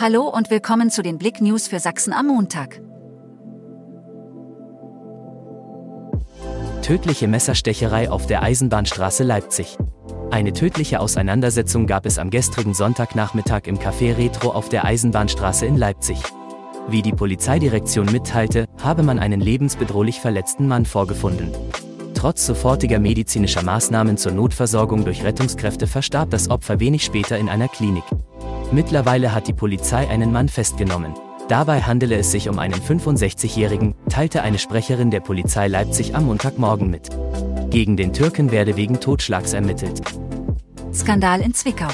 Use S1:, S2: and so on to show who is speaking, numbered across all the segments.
S1: Hallo und willkommen zu den Blick News für Sachsen am Montag.
S2: Tödliche Messerstecherei auf der Eisenbahnstraße Leipzig. Eine tödliche Auseinandersetzung gab es am gestrigen Sonntagnachmittag im Café Retro auf der Eisenbahnstraße in Leipzig. Wie die Polizeidirektion mitteilte, habe man einen lebensbedrohlich verletzten Mann vorgefunden. Trotz sofortiger medizinischer Maßnahmen zur Notversorgung durch Rettungskräfte verstarb das Opfer wenig später in einer Klinik. Mittlerweile hat die Polizei einen Mann festgenommen. Dabei handele es sich um einen 65-Jährigen, teilte eine Sprecherin der Polizei Leipzig am Montagmorgen mit. Gegen den Türken werde wegen Totschlags ermittelt.
S1: Skandal in Zwickau.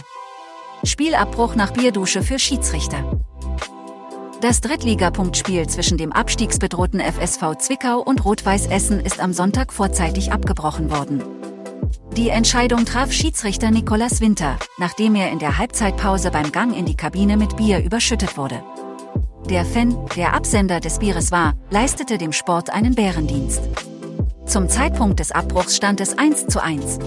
S1: Spielabbruch nach Bierdusche für Schiedsrichter. Das Drittligapunktspiel zwischen dem abstiegsbedrohten FSV Zwickau und Rot-Weiß Essen ist am Sonntag vorzeitig abgebrochen worden. Die Entscheidung traf Schiedsrichter Nikolas Winter, nachdem er in der Halbzeitpause beim Gang in die Kabine mit Bier überschüttet wurde. Der Fan, der Absender des Bieres war, leistete dem Sport einen Bärendienst. Zum Zeitpunkt des Abbruchs stand es 1 zu 1.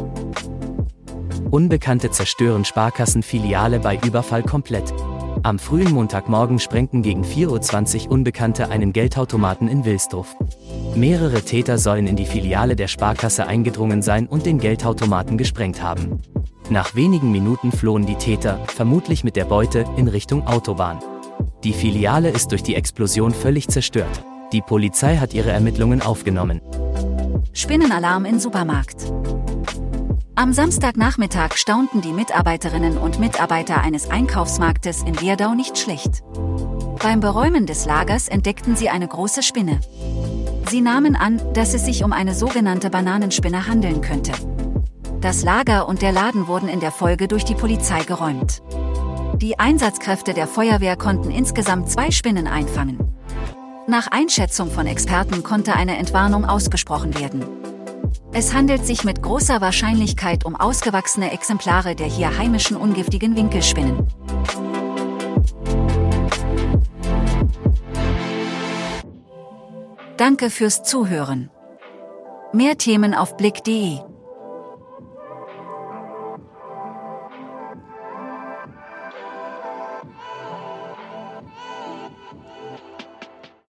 S2: Unbekannte zerstören Sparkassenfiliale bei Überfall komplett. Am frühen Montagmorgen sprengten gegen 4.20 Uhr Unbekannte einen Geldautomaten in Wilsdorf. Mehrere Täter sollen in die Filiale der Sparkasse eingedrungen sein und den Geldautomaten gesprengt haben. Nach wenigen Minuten flohen die Täter, vermutlich mit der Beute, in Richtung Autobahn. Die Filiale ist durch die Explosion völlig zerstört. Die Polizei hat ihre Ermittlungen aufgenommen.
S1: Spinnenalarm in Supermarkt. Am Samstagnachmittag staunten die Mitarbeiterinnen und Mitarbeiter eines Einkaufsmarktes in Werdau nicht schlecht. Beim Beräumen des Lagers entdeckten sie eine große Spinne. Sie nahmen an, dass es sich um eine sogenannte Bananenspinne handeln könnte. Das Lager und der Laden wurden in der Folge durch die Polizei geräumt. Die Einsatzkräfte der Feuerwehr konnten insgesamt zwei Spinnen einfangen. Nach Einschätzung von Experten konnte eine Entwarnung ausgesprochen werden. Es handelt sich mit großer Wahrscheinlichkeit um ausgewachsene Exemplare der hier heimischen ungiftigen Winkelspinnen. Danke fürs Zuhören. Mehr Themen auf blick.de